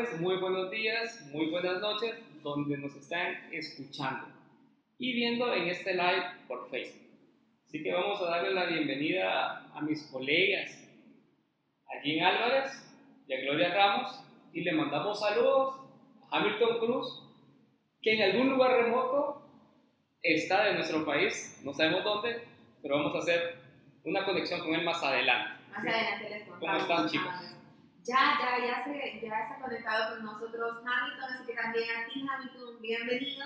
tardes, muy buenos días, muy buenas noches, donde nos están escuchando y viendo en este live por Facebook. Así que vamos a darle la bienvenida a mis colegas, a Jean Álvarez y a Gloria Ramos, y le mandamos saludos a Hamilton Cruz, que en algún lugar remoto está de nuestro país, no sabemos dónde, pero vamos a hacer una conexión con él más adelante. Más adelante les ¿Cómo están, chicos? Ya, ya, ya se, ya se ha conectado con nosotros Hamilton, así que también a ti, Hamilton, bienvenido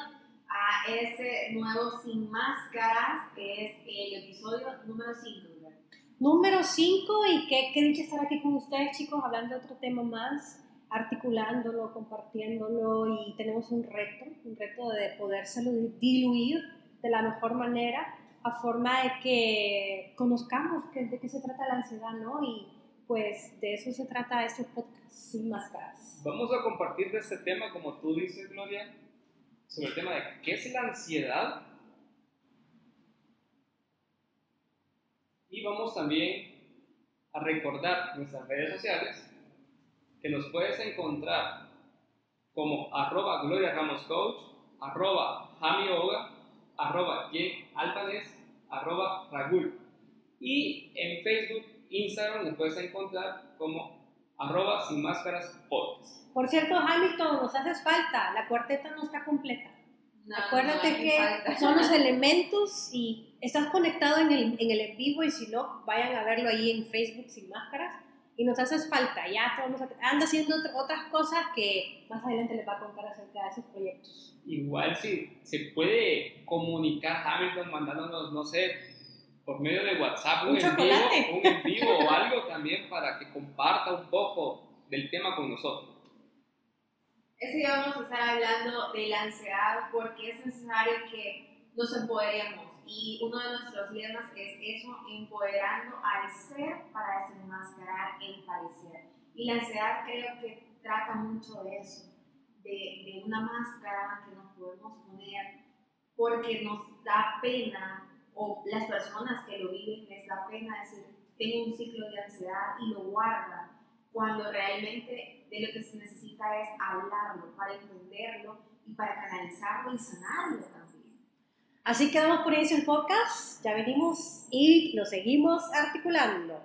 a ese nuevo Sin Máscaras, que es el episodio número 5. Número 5, y qué, qué dicha estar aquí con ustedes, chicos, hablando de otro tema más, articulándolo, compartiéndolo, y tenemos un reto, un reto de podérselo diluir de la mejor manera, a forma de que conozcamos de qué se trata la ansiedad, ¿no? Y pues de eso se trata este podcast, sin máscaras. Vamos a compartir de este tema, como tú dices, Gloria, sobre el tema de qué es la ansiedad. Y vamos también a recordar nuestras redes sociales que nos puedes encontrar como arroba Gloria Ramos Coach, arroba Jami arroba Jen Albanés, arroba Ragul. Y en Facebook Instagram nos puedes encontrar como arroba sin máscaras podcast. Por cierto, Hamilton, nos haces falta, la cuarteta no está completa. Acuérdate que son los elementos y estás conectado en el, en el en vivo y si no, vayan a verlo ahí en Facebook sin máscaras y nos haces falta. Ya vamos a, anda haciendo otras cosas que más adelante les va a contar acerca de esos proyectos. Igual si se puede comunicar Hamilton mandándonos, no sé, por medio de WhatsApp, un, en vivo, un en vivo o algo también para que comparta un poco del tema con nosotros. Ese día vamos a estar hablando de la ansiedad porque es necesario que nos empoderemos y uno de nuestros lemas es eso, empoderando al ser para desenmascarar el parecer. Y la ansiedad creo que trata mucho de eso, de, de una máscara que nos podemos poner porque nos da pena o las personas que lo viven les da pena decir, tengo un ciclo de ansiedad y lo guardan, cuando realmente de lo que se necesita es hablarlo para entenderlo y para canalizarlo y sanarlo también. Así que damos por inicio el podcast, ya venimos y lo seguimos articulando.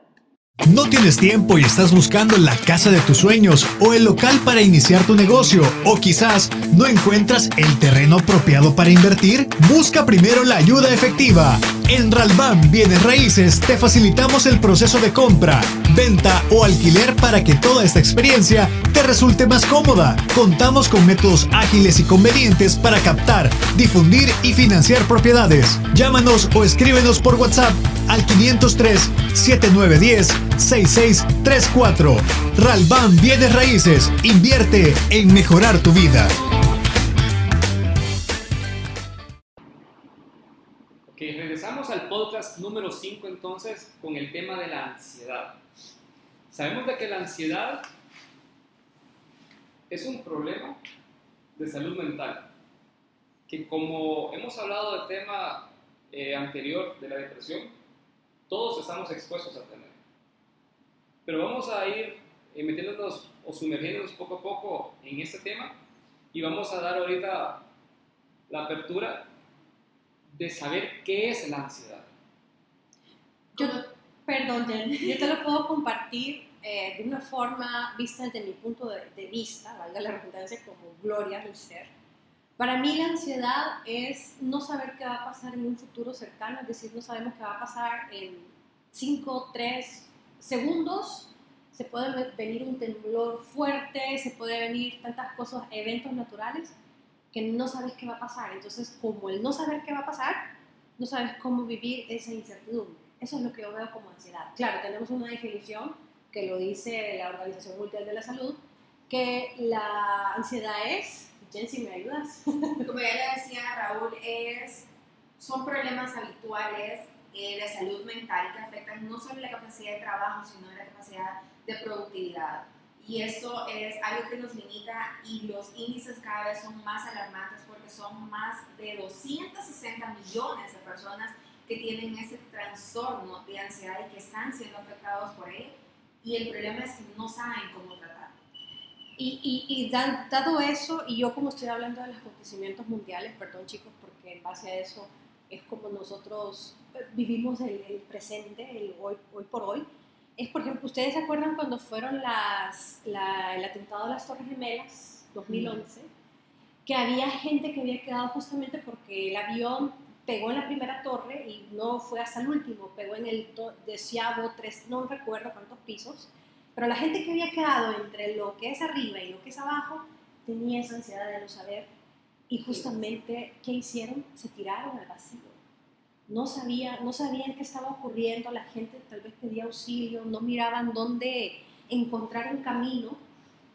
¿No tienes tiempo y estás buscando la casa de tus sueños o el local para iniciar tu negocio? ¿O quizás no encuentras el terreno apropiado para invertir? Busca primero la ayuda efectiva. En Ralban Bienes Raíces te facilitamos el proceso de compra, venta o alquiler para que toda esta experiencia te resulte más cómoda. Contamos con métodos ágiles y convenientes para captar, difundir y financiar propiedades. Llámanos o escríbenos por WhatsApp al 503 7910 6634. Ralban Bienes Raíces. Invierte en mejorar tu vida. Podcast número 5 entonces con el tema de la ansiedad. Sabemos de que la ansiedad es un problema de salud mental, que como hemos hablado del tema eh, anterior de la depresión, todos estamos expuestos a tener. Pero vamos a ir eh, metiéndonos o sumergiéndonos poco a poco en este tema y vamos a dar ahorita la apertura de saber qué es la ansiedad. Yo, perdón, yo te lo puedo compartir eh, de una forma vista desde mi punto de, vista, valga la redundancia, como gloria del ser. Para mí la ansiedad es no saber qué va a pasar en un futuro cercano, es decir, no sabemos qué va a pasar en 5, 3, segundos, se puede venir un temblor fuerte, se puede venir tantas cosas, eventos naturales, que no sabes qué va a pasar. Entonces, como el no saber qué va a pasar, no sabes cómo vivir esa incertidumbre. Eso es lo que yo veo como ansiedad. Claro, tenemos una definición que lo dice la Organización Mundial de la Salud, que la ansiedad es, Jensi, ¿me ayudas? Como ya le decía Raúl, es, son problemas habituales eh, de salud mental que afectan no solo la capacidad de trabajo, sino la capacidad de productividad. Y eso es algo que nos limita y los índices cada vez son más alarmantes porque son más de 260 millones de personas que tienen ese trastorno de ansiedad y que están siendo afectados por él. Y el problema es que no saben cómo tratarlo. Y, y, y dado eso, y yo como estoy hablando de los acontecimientos mundiales, perdón chicos, porque en base a eso es como nosotros eh, vivimos el, el presente, el hoy, hoy por hoy, es, por ejemplo, ¿ustedes se acuerdan cuando fueron las, la, el atentado a las Torres Gemelas, 2011? Que había gente que había quedado justamente porque el avión pegó en la primera torre y no fue hasta el último, pegó en el deseado tres, no recuerdo cuántos pisos, pero la gente que había quedado entre lo que es arriba y lo que es abajo tenía esa ansiedad de no saber y justamente, ¿qué hicieron? Se tiraron al vacío no, sabía, no sabían qué estaba ocurriendo, la gente tal vez pedía auxilio, no miraban dónde encontrar un camino.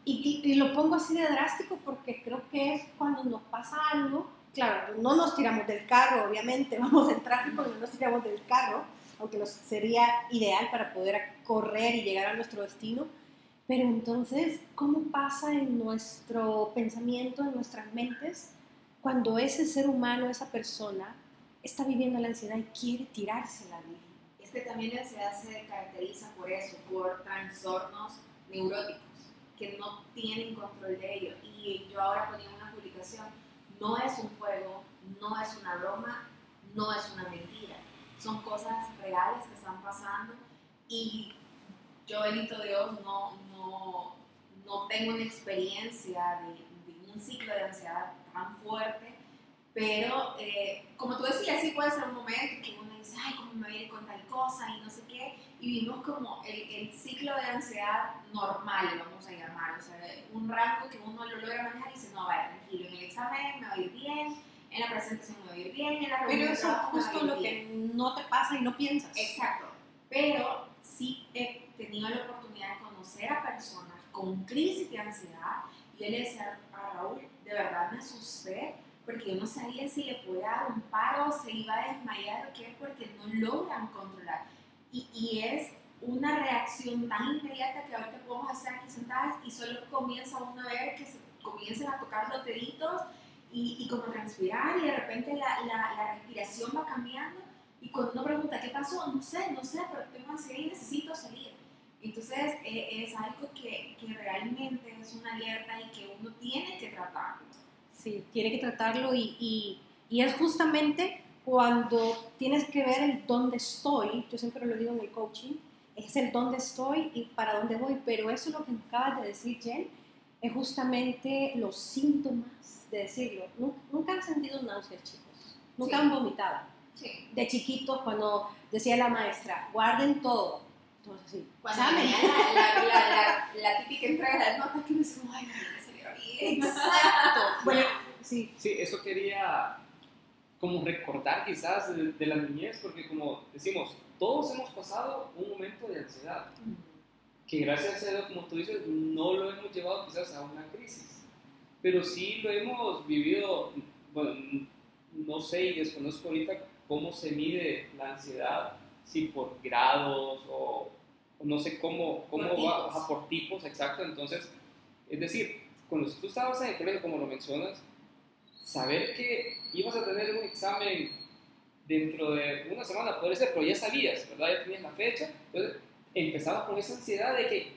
Y, y, lo pongo así de drástico porque creo que es cuando nos pasa algo, claro, no nos tiramos del carro, obviamente, vamos en tráfico y no nos tiramos del carro, aunque nos sería ideal para poder correr y llegar a nuestro destino. Pero entonces, ¿cómo pasa en nuestro pensamiento, en nuestras mentes, cuando ese ser humano, esa persona, está viviendo la ansiedad y quiere tirarse la vida. Es que también la ansiedad se caracteriza por eso, por trastornos neuróticos que no tienen control de ello. Y yo ahora ponía una publicación, no es un juego, no es una broma, no es una mentira. Son cosas reales que están pasando y yo, bendito Dios, no, no, no tengo una experiencia de, de un ciclo de ansiedad tan fuerte pero, eh, como tú decías, sí puede ser un momento que uno dice, ay, ¿cómo me viene con tal cosa? Y no sé qué. Y vimos como el, el ciclo de ansiedad normal, vamos a llamar. O sea, un rango que uno lo logra manejar y dice, no, vaya, tranquilo, en el examen me va a ir bien, en la presentación me va a ir bien, en la reunión Pero eso es justo lo que no te pasa y no piensas. Exacto. Pero sí he tenido la oportunidad de conocer a personas con crisis de ansiedad y yo le decía a Raúl, de verdad me asusté porque yo no sabía si le podía dar un paro, se iba a desmayar o qué, porque no logran controlar. Y, y es una reacción tan inmediata que ahorita podemos hacer aquí sentadas y solo comienza uno a ver que se a tocar los deditos y, y como transpirar y de repente la, la, la, respiración va cambiando y cuando uno pregunta qué pasó, no sé, no sé, pero tengo ansiedad y necesito salir. Entonces eh, es algo que, que realmente es una alerta y que uno tiene que tratarlo sí, tiene que tratarlo y, y, y, es justamente cuando tienes que ver el dónde estoy, yo siempre lo digo en el coaching, es el dónde estoy y para dónde voy, pero eso es lo que acabas de decir, Jen, es justamente los síntomas de decirlo. Nunca, han sentido náuseas, chicos, nunca han vomitado. Sí. De chiquitos, cuando decía la maestra, guarden todo. Entonces, sí. Cuando la, la, la, la, típica entrega de notas que me dice, ay, Exacto. bueno, sí. Sí, eso quería como recordar quizás de, la niñez, porque como decimos, todos hemos pasado un momento de ansiedad, que gracias a Dios, como tú dices, no lo hemos llevado quizás a una crisis, pero sí lo hemos vivido, bueno, no sé y desconozco ahorita cómo se mide la ansiedad, si por grados o, no sé cómo, cómo va por tipos, exacto, entonces, es decir, cuando tú estabas en el colegio, como lo mencionas, saber que ibas a tener un examen dentro de una semana, puede ser, pero ya sabías, ¿verdad? Ya tenías la fecha, entonces empezabas con esa ansiedad de que,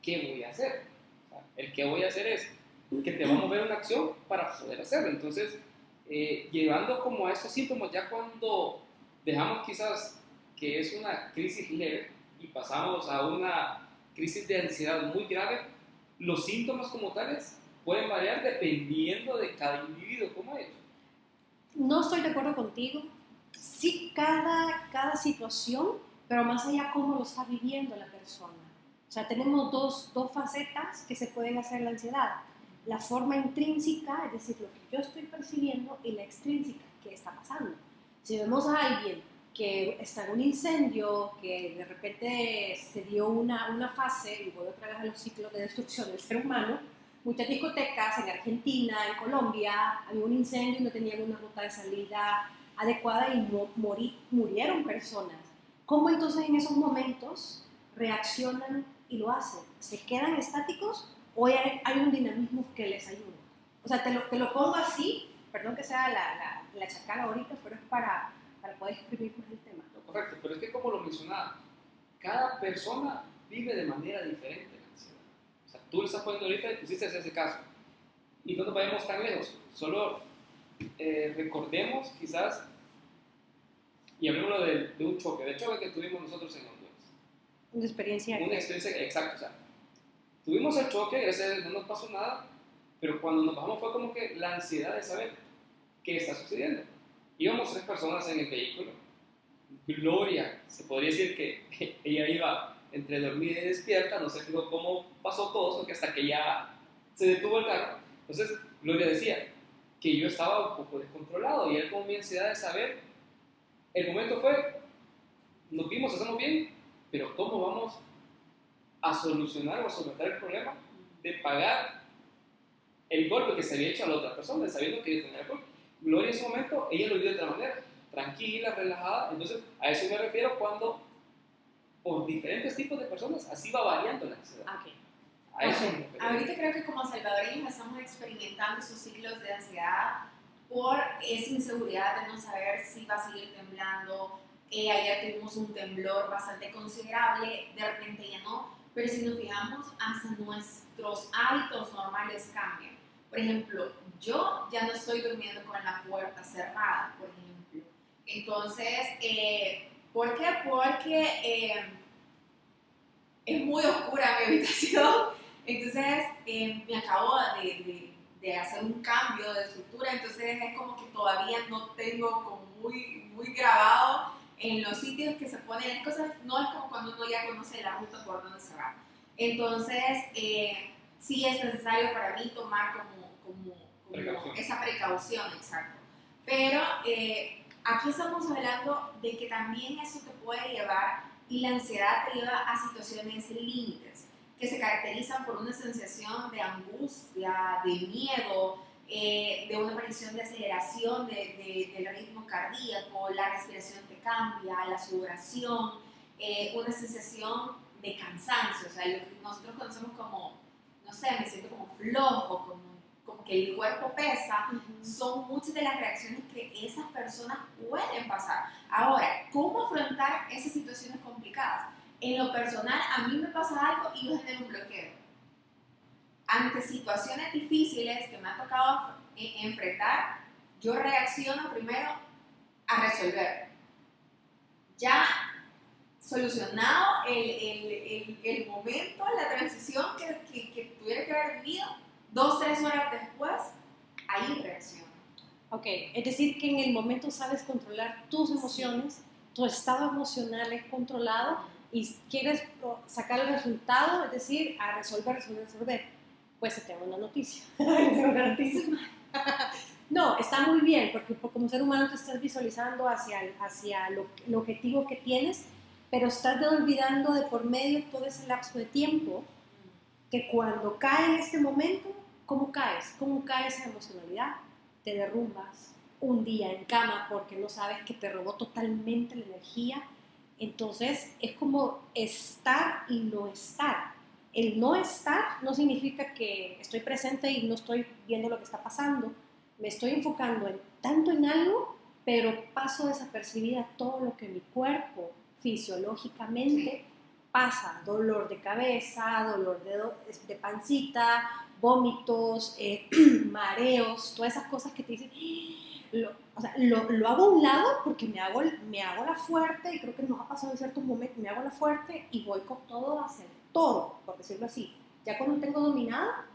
¿qué voy a hacer? el que voy a hacer es que te va a mover una acción para poder hacerlo. Entonces, eh, llevando como a estos síntomas, ya cuando dejamos quizás que es una crisis leve y pasamos a una crisis de ansiedad muy grave, los síntomas como tales pueden variar dependiendo de cada individuo como es. No estoy de acuerdo contigo. Sí, cada, cada situación, pero más allá cómo lo está viviendo la persona. O sea, tenemos dos, dos facetas que se pueden hacer la ansiedad. La forma intrínseca, es decir, lo que yo estoy percibiendo, y la extrínseca, que está pasando. Si vemos a alguien que está en un incendio, que de repente se dio una, una fase, y voy otra vez a los ciclos de destrucción del ser humano, muchas discotecas en Argentina, en Colombia, había un incendio y no tenían una ruta de salida adecuada y morí, murieron personas. ¿Cómo entonces en esos momentos reaccionan y lo hacen? ¿Se quedan estáticos o hay, hay un dinamismo que les ayuda? O sea, te lo, te lo pongo así, perdón que sea la, la, la chacala ahorita, pero es para para poder escribir el tema. correcto, pero es que como lo mencionaba, cada persona vive de manera diferente la ansiedad. O sea, tú le estás poniendo ahorita y pusiste ese caso. Y no nos vayamos tan lejos. Solo eh, recordemos quizás y hablemos de, de, un choque, de choque que tuvimos nosotros en Honduras. Una experiencia. Una experiencia, exacto. O sea, tuvimos el choque, ese no nos pasó nada, pero cuando nos bajamos fue como que la ansiedad de saber qué está sucediendo. Íbamos tres personas en el vehículo. Gloria, se podría decir que ella iba entre dormida y despierta, no sé cómo pasó todo eso, que hasta que ya se detuvo el carro. Entonces, Gloria decía que yo estaba un poco descontrolado y él con mi ansiedad de saber el momento fue, nos vimos, estamos bien, pero ¿cómo vamos a solucionar o a solventar el problema de pagar el golpe que se había hecho a la otra persona, sabiendo que ella tenía el golpe? Gloria en ese momento, ella lo vio de otra manera, tranquila, relajada. Entonces, a eso me refiero cuando por diferentes tipos de personas, así va variando la ansiedad. Okay. A eso Ahorita creo que como salvadoreños estamos experimentando esos ciclos de ansiedad por esa inseguridad de no saber si va a seguir temblando. Eh, ayer tuvimos un temblor bastante considerable, de repente ya no, pero si nos fijamos, hasta nuestros hábitos normales cambian. Por ejemplo, yo ya no estoy durmiendo con la puerta cerrada, por ejemplo. Entonces, eh, ¿por qué? Porque eh, es muy oscura mi habitación. Entonces, me acabo de de hacer un cambio de estructura, entonces es como que todavía no tengo como muy, muy grabado en los sitios que se ponen las cosas, no es como cuando uno ya conoce la ruta por donde se va. Entonces, eh, sí es necesario para mí tomar como, como, esa precaución, exacto. Pero eh, aquí estamos hablando de que también eso te puede llevar y la ansiedad te lleva a situaciones límites que se caracterizan por una sensación de angustia, de miedo, eh, de una aparición de aceleración de, del ritmo cardíaco, la respiración te cambia, la sudoración, eh, una sensación de cansancio, o sea, lo que nosotros conocemos como, no sé, me siento como flojo, como, como que el cuerpo pesa, son muchas de las reacciones que esas personas pueden pasar. Ahora, ¿cómo afrontar esas situaciones complicadas? en lo personal, a mí me pasa algo y yo genero un bloqueo. Ante situaciones difíciles que me ha tocado e-, enfrentar, yo reacciono primero a resolver. Ya solucionado el, el, el, momento, la transición que, que, que, tuviera que haber vivido, dos, tres horas después, ahí reacciono. Ok, es decir, que en el momento sabes controlar tus emociones, tu estado emocional es controlado y quieres sacar el resultado, es decir, a resolver, resolver, resolver, pues se te da una noticia. no, está muy bien, porque como ser humano te estás visualizando hacia, hacia lo, el objetivo que tienes, pero estás olvidando de por medio todo ese lapso de tiempo que cuando cae en este momento, ¿cómo caes? ¿Cómo cae esa emocionalidad? Te derrumbas un día en cama porque no sabes que te robó totalmente la energía entonces es como estar y no estar. El no estar no significa que estoy presente y no estoy viendo lo que está pasando. Me estoy enfocando en, tanto en algo, pero paso desapercibida todo lo que mi cuerpo fisiológicamente pasa. Dolor de cabeza, dolor de, de pancita, vómitos, eh, mareos, todas esas cosas que te dicen lo, o sea, lo, lo, hago a un lado porque me hago, me hago la fuerte y creo que nos ha pasado en ciertos momentos, me hago la fuerte y voy con todo a hacer todo, por decirlo así. Ya cuando tengo dominada,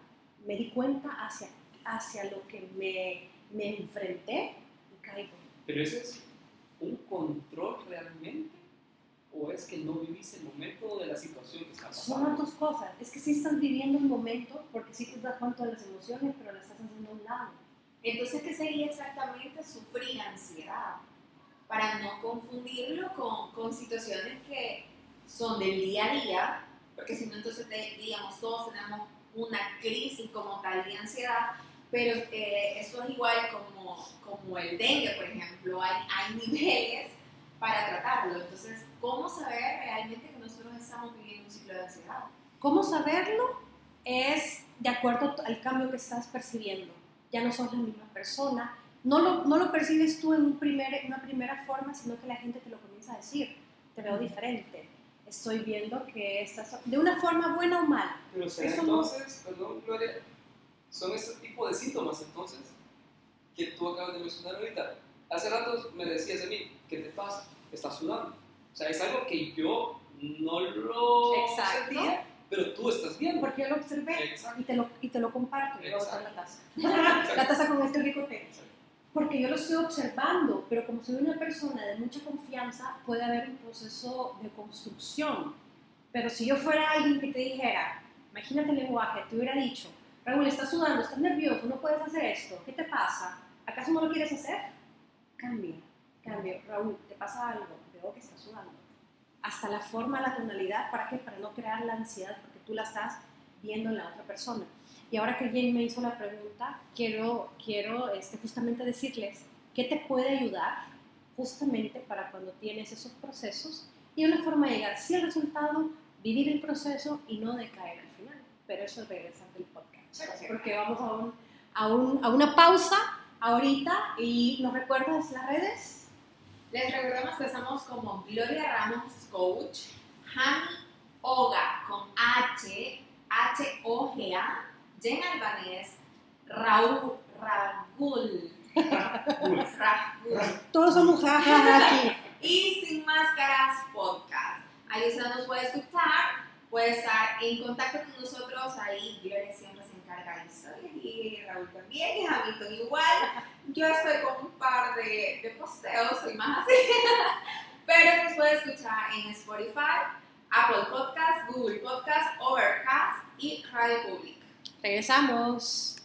me di cuenta hacia, hacia lo que me, me enfrenté y caigo. Pero ese es un control realmente o es que no vivís el momento de la situación que está pasando? Son las dos cosas. Es que sí estás viviendo el momento porque sí te das cuenta de las emociones, pero las estás haciendo a un lado entonces, ¿qué sería exactamente sufrir ansiedad? Para no confundirlo con, con situaciones que son del día a día, porque si no, entonces, digamos, todos tenemos una crisis como tal de ansiedad, pero eh, eso es igual como, como el dengue, por ejemplo, hay, hay niveles para tratarlo. Entonces, ¿cómo saber realmente que nosotros estamos viviendo un ciclo de ansiedad? ¿Cómo saberlo? Es de acuerdo al cambio que estás percibiendo ya no sos la misma persona. No lo, no lo percibes tú en, un primer, una primera forma, sino que la gente te lo comienza a decir, te veo diferente. estoy viendo que estás de una forma buena o mala. Pero será no- entonces, perdón, Gloria, son ese tipo de síntomas entonces que tú acabas de mencionar ahorita. Hace rato me decías a mí, ¿qué te pasa? Estás sudando. O sea, es algo que yo no lo Exacto. sentía, pero tú estás viendo. Porque yo lo observé Exacto. y te lo, y te lo comparto. y luego está la taza. La taza con este rico té. Porque yo lo estoy observando, pero como soy una persona de mucha confianza, puede haber un proceso de construcción. Pero si yo fuera alguien que te dijera, imagínate el lenguaje, te hubiera dicho, Raúl, estás sudando, estás nervioso, no puedes hacer esto, ¿qué te pasa? ¿Acaso no lo quieres hacer? Cambia, cambia. Raúl, ¿te pasa algo? Que estás sudando. Hasta la forma, la tonalidad, ¿para qué? Para no crear la ansiedad, porque tú la estás viendo en la otra persona. Y ahora que Jane me hizo la pregunta, quiero, quiero este, justamente decirles qué te puede ayudar justamente para cuando tienes esos procesos y una forma de llegar sí al resultado, vivir el proceso y no decaer al final. Pero eso es regresar del podcast, porque vamos a, un, a, un, a una pausa ahorita y nos recuerdas las redes. Les recordamos que estamos como Gloria Ramos Coach, Hani Oga con H, H-O-G-A, Jen Albanés, Raúl Ragul, Ragul, Todos somos jajaja aquí. y Sin Máscaras Podcast. Ahí usted nos puede escuchar, puede estar en contacto con nosotros. Ahí Gloria siempre historias y Raúl también, y Hamilton igual. Yo estoy con un par de, de posteos, soy más así. Pero nos puede escuchar en Spotify, Apple Podcast, Google Podcast, Overcast y Radio Public. Regresamos.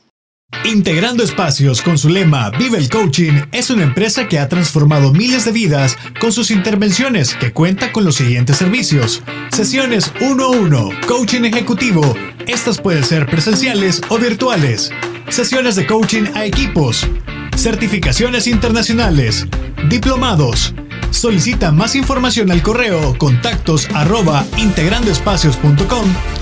Integrando Espacios con su lema Vive el Coaching es una empresa que ha transformado miles de vidas con sus intervenciones que cuenta con los siguientes servicios. Sesiones 1 a 1, coaching ejecutivo. Estas pueden ser presenciales o virtuales. Sesiones de coaching a equipos. Certificaciones internacionales. Diplomados. Solicita más información al correo contactos arroba integrandoespacios.com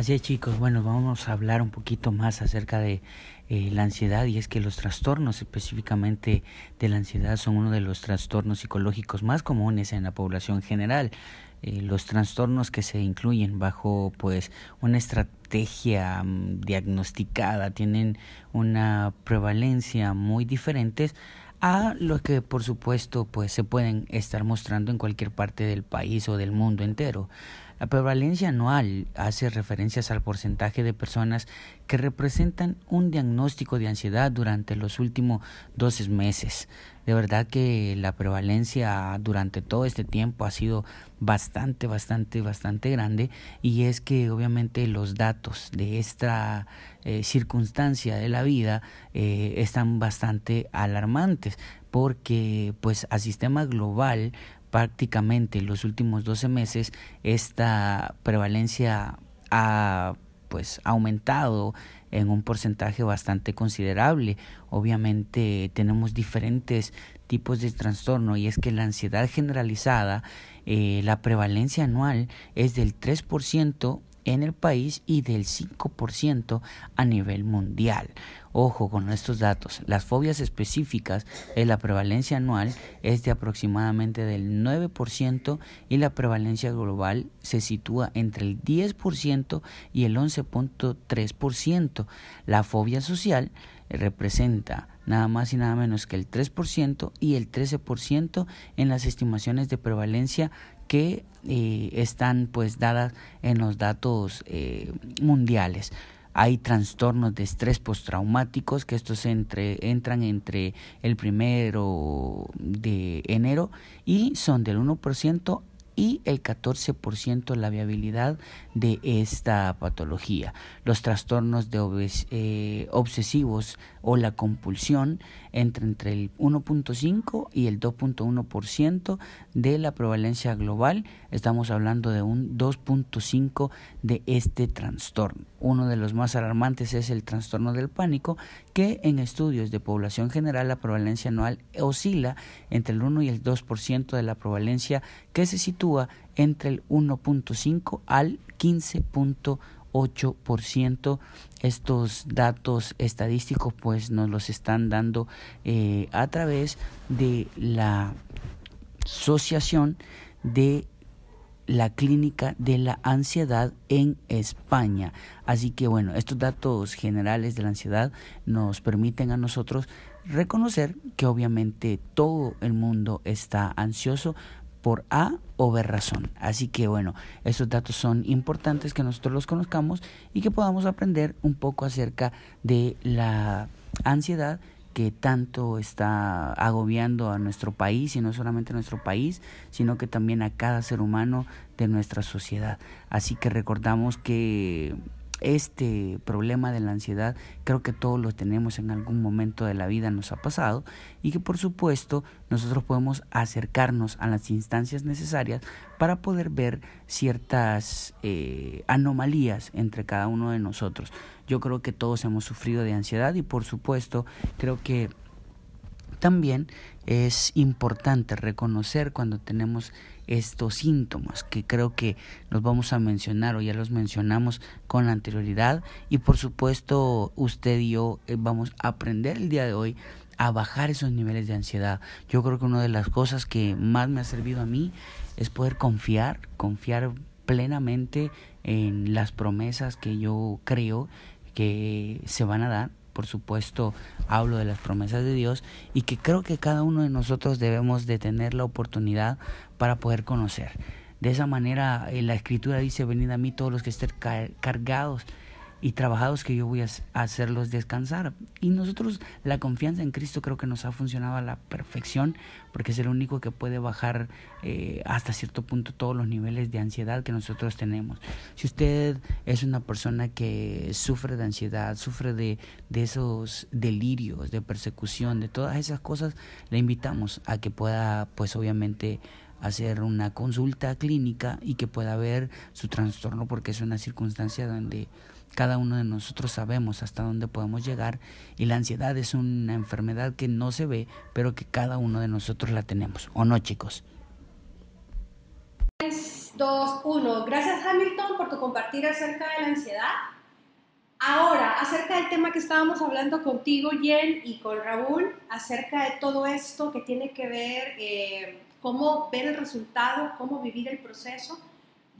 Así es chicos, bueno, vamos a hablar un poquito más acerca de eh, la ansiedad y es que los trastornos específicamente de la ansiedad son uno de los trastornos psicológicos más comunes en la población general. Eh, los trastornos que se incluyen bajo pues una estrategia mm, diagnosticada tienen una prevalencia muy diferentes a lo que por supuesto pues se pueden estar mostrando en cualquier parte del país o del mundo entero. La prevalencia anual hace referencias al porcentaje de personas que representan un diagnóstico de ansiedad durante los últimos 12 meses. De verdad que la prevalencia durante todo este tiempo ha sido bastante, bastante, bastante grande y es que obviamente los datos de esta eh, circunstancia de la vida eh, están bastante alarmantes porque pues a sistema global prácticamente los últimos 12 meses esta prevalencia ha pues aumentado en un porcentaje bastante considerable. Obviamente tenemos diferentes tipos de trastorno y es que la ansiedad generalizada, eh, la prevalencia anual es del 3% en el país y del 5% a nivel mundial. Ojo con estos datos. Las fobias específicas, en la prevalencia anual es de aproximadamente del 9% y la prevalencia global se sitúa entre el 10% y el 11.3%. La fobia social representa nada más y nada menos que el 3% y el 13% en las estimaciones de prevalencia que eh, están pues dadas en los datos eh, mundiales. Hay trastornos de estrés postraumáticos que estos entran entre el primero de enero y son del 1% y el 14% la viabilidad de esta patología. Los trastornos de eh, obsesivos o la compulsión entre, entre el 1.5 y el 2.1% de la prevalencia global. Estamos hablando de un 2.5 de este trastorno. Uno de los más alarmantes es el trastorno del pánico, que en estudios de población general la prevalencia anual oscila entre el 1 y el 2% de la prevalencia que se sitúa entre el 1.5 al 15.8%. Estos datos estadísticos pues nos los están dando eh, a través de la asociación de la clínica de la ansiedad en España. Así que bueno, estos datos generales de la ansiedad nos permiten a nosotros reconocer que obviamente todo el mundo está ansioso por A o B razón. Así que bueno, esos datos son importantes que nosotros los conozcamos y que podamos aprender un poco acerca de la ansiedad que tanto está agobiando a nuestro país y no solamente a nuestro país, sino que también a cada ser humano de nuestra sociedad. Así que recordamos que este problema de la ansiedad creo que todos lo tenemos en algún momento de la vida, nos ha pasado, y que por supuesto nosotros podemos acercarnos a las instancias necesarias para poder ver ciertas eh, anomalías entre cada uno de nosotros. Yo creo que todos hemos sufrido de ansiedad y por supuesto creo que también es importante reconocer cuando tenemos estos síntomas que creo que los vamos a mencionar o ya los mencionamos con anterioridad y por supuesto usted y yo eh, vamos a aprender el día de hoy a bajar esos niveles de ansiedad. Yo creo que una de las cosas que más me ha servido a mí es poder confiar, confiar plenamente en las promesas que yo creo que se van a dar por supuesto hablo de las promesas de Dios y que creo que cada uno de nosotros debemos de tener la oportunidad para poder conocer. De esa manera eh, la escritura dice, venid a mí todos los que estén cargados y trabajados que yo voy a hacerlos descansar. Y nosotros la confianza en Cristo creo que nos ha funcionado a la perfección porque es el único que puede bajar eh, hasta cierto punto todos los niveles de ansiedad que nosotros tenemos. Si usted es una persona que sufre de ansiedad, sufre de, de esos delirios, de persecución, de todas esas cosas, le invitamos a que pueda pues obviamente hacer una consulta clínica y que pueda ver su trastorno porque es una circunstancia donde cada uno de nosotros sabemos hasta dónde podemos llegar y la ansiedad es una enfermedad que no se ve, pero que cada uno de nosotros la tenemos. ¿O no, chicos? 3, 2, 1. Gracias Hamilton por tu compartir acerca de la ansiedad. Ahora, acerca del tema que estábamos hablando contigo, Jen, y con Raúl, acerca de todo esto que tiene que ver eh, cómo ver el resultado, cómo vivir el proceso.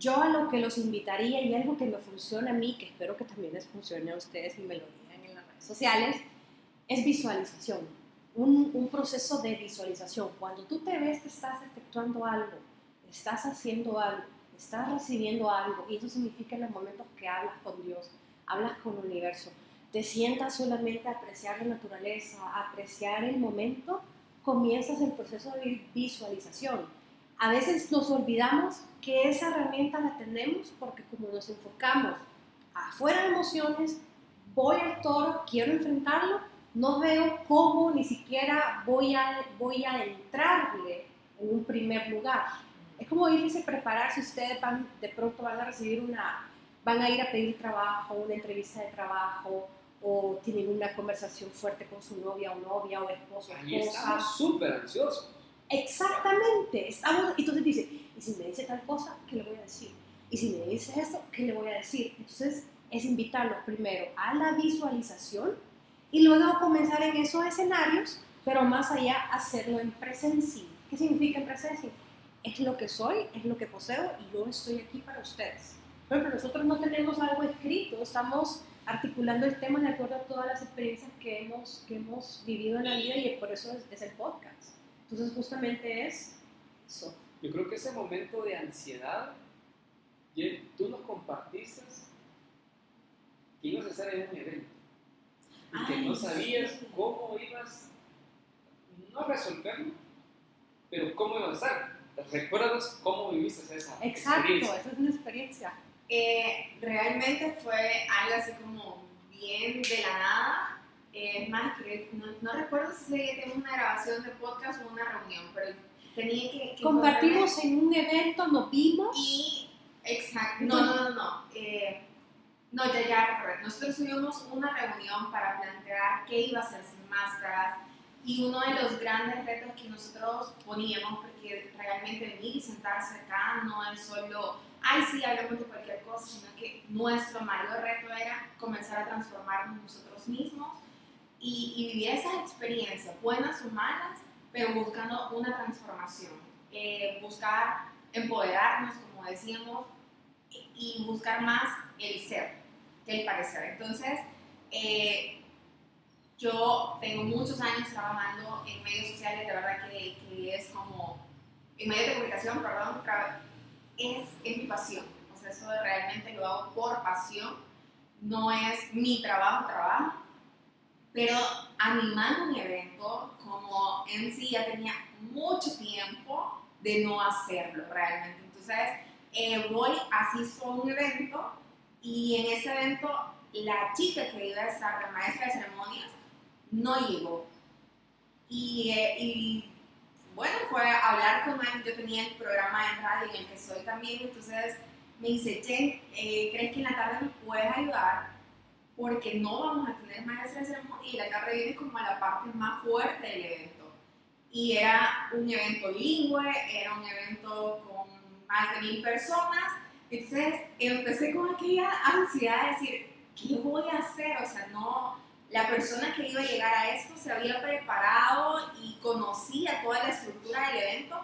Yo a lo que los invitaría y algo que me funciona a mí, que espero que también les funcione a ustedes y me lo digan en las redes sociales, es visualización. Un, un proceso de visualización. Cuando tú te ves que estás efectuando algo, estás haciendo algo, estás recibiendo algo, y eso significa en los momentos que hablas con Dios, hablas con el universo, te sientas solamente a apreciar la naturaleza, a apreciar el momento, comienzas el proceso de visualización a veces nos olvidamos que esa herramienta la tenemos porque como nos enfocamos afuera de emociones, voy al toro, quiero enfrentarlo, no veo cómo ni siquiera voy a, voy a entrarle en un primer lugar. Es como irse a preparar si ustedes van, de pronto van a recibir una, van a ir a pedir trabajo, una entrevista de trabajo, o tienen una conversación fuerte con su novia o novia o esposo. Ahí estamos súper ansiosos. Exactamente. Estamos, entonces dice, ¿y si me dice tal cosa, qué le voy a decir? Y si me dice esto, ¿qué le voy a decir? Entonces es invitarlos primero a la visualización y luego comenzar en esos escenarios, pero más allá hacerlo en presencia. ¿Qué significa en presencia? Es lo que soy, es lo que poseo y yo estoy aquí para ustedes. Pero nosotros no tenemos algo escrito, estamos articulando el tema de acuerdo a todas las experiencias que hemos, que hemos vivido en la vida y por eso es, es el podcast. Entonces justamente es eso. Yo creo que ese momento de ansiedad, tú nos compartiste que ibas a estar en un evento y que no sabías cómo ibas, no a resolverlo, pero cómo ibas a estar. ¿Recuerdas cómo viviste esa Exacto, experiencia? esa es una experiencia. Eh, realmente fue algo así como bien de la nada Eh, es más, que no, no recuerdo si teníamos una grabación de podcast o una reunión, pero tenía que... que Compartimos en un evento, nos vimos. Y, exacto, no, no, no, no. Eh, no, ya, ya, nosotros tuvimos una reunión para plantear qué iba a ser sin máscaras y uno de los grandes retos que nosotros poníamos, porque realmente venir y sentarse acá no es solo, ay, sí, hablemos de cualquier cosa, sino que nuestro mayor reto era comenzar a transformarnos nosotros mismos y, y vivir esas experiencias, buenas o malas, pero buscando una transformación, eh, buscar empoderarnos, como decíamos, y buscar más el ser que el parecer. Entonces, eh, yo tengo muchos años trabajando en medios sociales, de verdad que, que es como, en medios de comunicación, perdón, es, es mi pasión. O sea, eso realmente lo hago por pasión, no es mi trabajo, trabajo. Pero animando un evento, como sí ya tenía mucho tiempo de no hacerlo realmente. Entonces, eh, voy, asisto a un evento y en ese evento la chica que iba a estar, la maestra de ceremonias, no llegó. Y, eh, y, bueno, fue a hablar con él, yo tenía el programa en radio en el que soy también, entonces me dice, Chen, eh, ¿crees que en la tarde me puedes ayudar? Porque no vamos a tener maestra de ceremonia y la tarde viene como a la parte más fuerte del evento. Y era un evento bilingüe, era un evento con más de mil personas, entonces empecé con aquella ansiedad de decir, ¿qué voy a hacer? O sea, no, la persona que iba a llegar a esto se había preparado y conocía toda la estructura del evento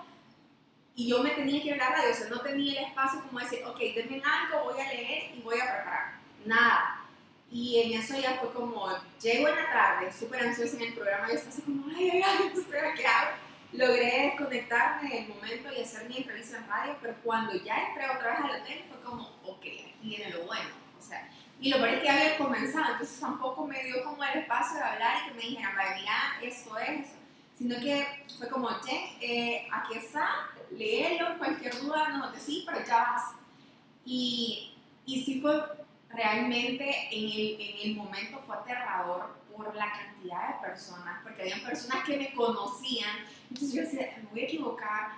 y yo me tenía que ir a radio, o sea, no tenía el espacio como decir, ok, denme algo, voy a leer y voy a preparar. Nada. Y en eso ya fue como, llego en la tarde, súper ansiosa en el programa, y estaba así como, ay, ay, ay, qué hago. Logré desconectarme en el momento y hacer mi entrevista en radio, pero cuando ya entré otra vez al hotel fue como, ok, aquí viene lo bueno. O sea, y lo peor es que había comenzado, entonces tampoco me dio como el espacio de hablar y que me dijeran, vaya, mira, esto es eso. Sino que fue como, che, eh, aquí está, léelo, cualquier duda, no, sí, pero ya vas. Y, y sí fue realmente en el, en el momento fue aterrador por la cantidad de personas, porque había personas que me conocían, entonces yo decía, me voy a equivocar,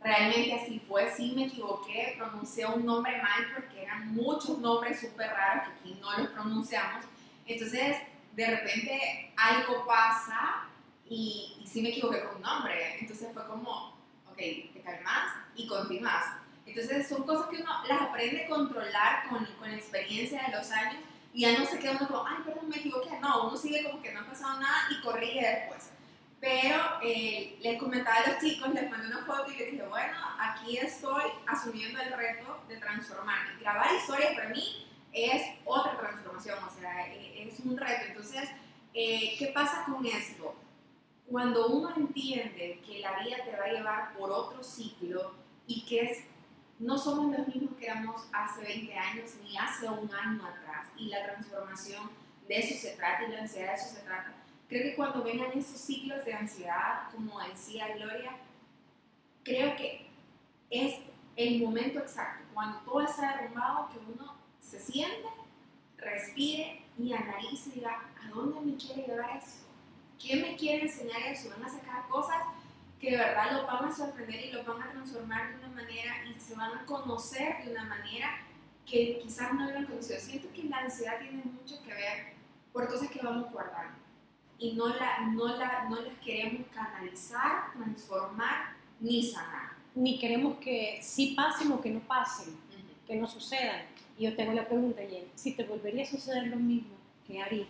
realmente así fue, sí me equivoqué, pronuncié un nombre mal porque eran muchos nombres súper raros que aquí no los pronunciamos, entonces de repente algo pasa y, y sí me equivoqué con un nombre, entonces fue como, ok, te calmas y continúas. Entonces son cosas que uno las aprende a controlar con, con la experiencia de los años y ya no se queda uno como, ay, perdón, me equivoqué. No, uno sigue como que no ha pasado nada y corrige después. Pero eh, les comentaba a los chicos, les mandé una foto y les dije, bueno, aquí estoy asumiendo el reto de transformarme. Grabar historias para mí es otra transformación, o sea, e, es un reto. Entonces, eh, ¿qué pasa con esto? Cuando uno entiende que la vida te va a llevar por otro ciclo y que es no somos los mismos que éramos hace 20 años ni hace un año atrás. Y la transformación de eso se trata y la ansiedad de eso se trata. Creo que cuando vengan esos ciclos de ansiedad, como decía Gloria, creo que es el momento exacto, cuando todo está derrumbado, que uno se siente, respire y analice y diga, ¿a dónde me quiere llevar eso? ¿Quién me quiere enseñar eso? Van a sacar cosas que de verdad lo van a sorprender y lo van a transformar de una manera y se van a conocer de una manera que quizás no lo han conocido. Siento que la ansiedad tiene mucho que ver por cosas que vamos guardando y no, la, no, la, no las queremos canalizar, transformar ni sanar. Ni queremos que sí pasen o que no pasen, que no sucedan. Y yo tengo la pregunta, Jen, si te volvería a suceder lo mismo, ¿qué harías?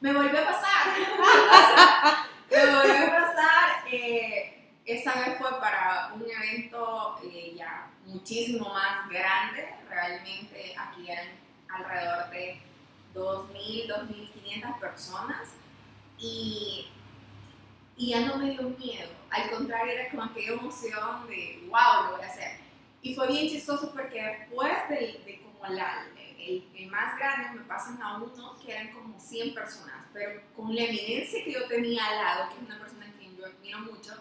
Me volvió a pasar. me volvió a pasar. Eh, esa vez fue para un evento eh, ya muchísimo más grande, realmente aquí eran alrededor de 2.000, 2.500 personas. Y, y ya no me dio miedo, al contrario era como aquella emoción de wow, lo voy a hacer. Y fue bien chistoso porque después de, de como el, el, más grande me pasan a uno que eran como 100 personas, pero con la eminencia que yo tenía al lado, que es una persona que yo admiro mucho,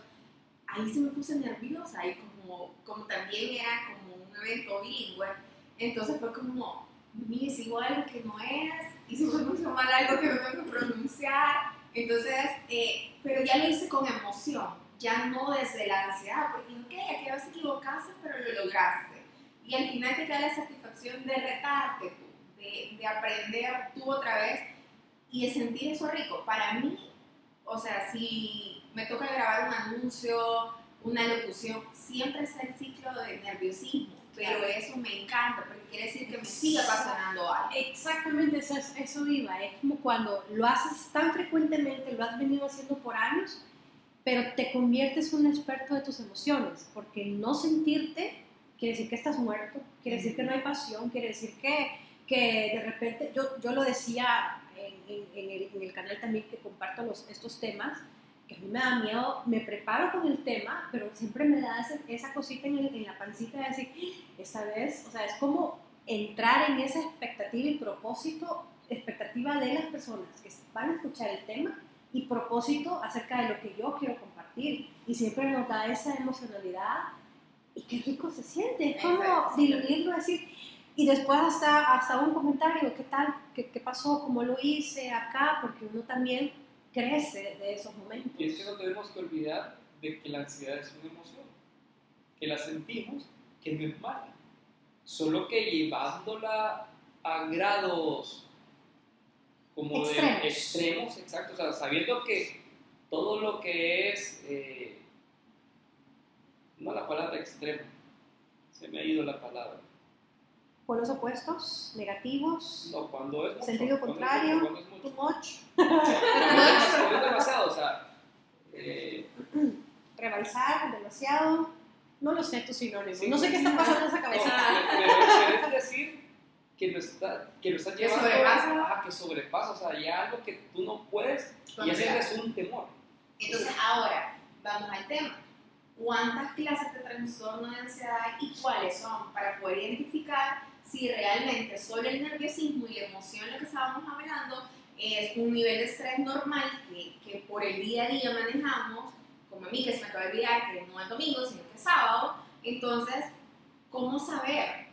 ahí se me puse nerviosa y como, como también era como un evento bilingüe, entonces fue como, mí sigo algo que no es, y si pronuncio mal algo que no tengo que pronunciar. Entonces, eh, pero ya lo hice con emoción, ya no desde la ansiedad, porque ok, aquí a equivocarse, pero lo lograste. Y al final te queda la satisfacción de retarte tú, de, de aprender tú otra vez y de sentir eso rico. Para mí, o sea, si me toca grabar un anuncio, una locución, siempre es el ciclo de nerviosismo, pero eso me encanta, porque quiere decir que me sigue apasionando algo. Exactamente, eso, eso iba. Es como cuando lo haces tan frecuentemente, lo has venido haciendo por años, pero te conviertes en un experto de tus emociones, porque no sentirte quiere decir que estás muerto, quiere decir que no hay pasión, quiere decir que, que de repente, yo, yo lo decía en, en, el, en, el, canal también que comparto los, estos temas, que a mí me da miedo, me preparo con el tema, pero siempre me da esa, esa cosita en, en, la pancita de decir, esta vez, o sea, es como entrar en esa expectativa y propósito, expectativa de las personas que van a escuchar el tema y propósito acerca de lo que yo quiero compartir. Y siempre nos da esa emocionalidad y qué rico se siente, es como diluirlo, decir, y después hasta, hasta un comentario, ¿qué tal? ¿Qué, ¿Qué, pasó? ¿Cómo lo hice acá? Porque uno también crece de esos momentos. Y es que no tenemos que olvidar de que la ansiedad es una emoción, que la sentimos, que no es mala, solo que llevándola a grados como extremos. de extremos, exacto, o sea, sabiendo que todo lo que es... Eh, no la palabra extremo, se me ha ido la palabra. Polos opuestos, negativos, no, cuando es mucho, sentido cuando contrario, es mucho, cuando es mucho. too much, Cuando es demasiado, o sea, eh, rebalsar, demasiado, no lo sé tus sinónimos, Sí. no sé qué está pasando en esa cabeza. pero es decir que lo está, que lo está llevando sobrepasa. ajá, que sobrepasa, o sea, ya algo que tú no puedes y ese es un temor. Entonces, ahora, vamos al tema. ¿Cuántas clases de trastorno de ansiedad y cuáles son? Para poder identificar si realmente solo el nerviosismo y la emoción, lo que estábamos hablando, es un nivel de estrés normal que, que por el día a día manejamos, como a mí que se me acaba de olvidar que no es domingo, sino que es sábado. Entonces, ¿cómo saber?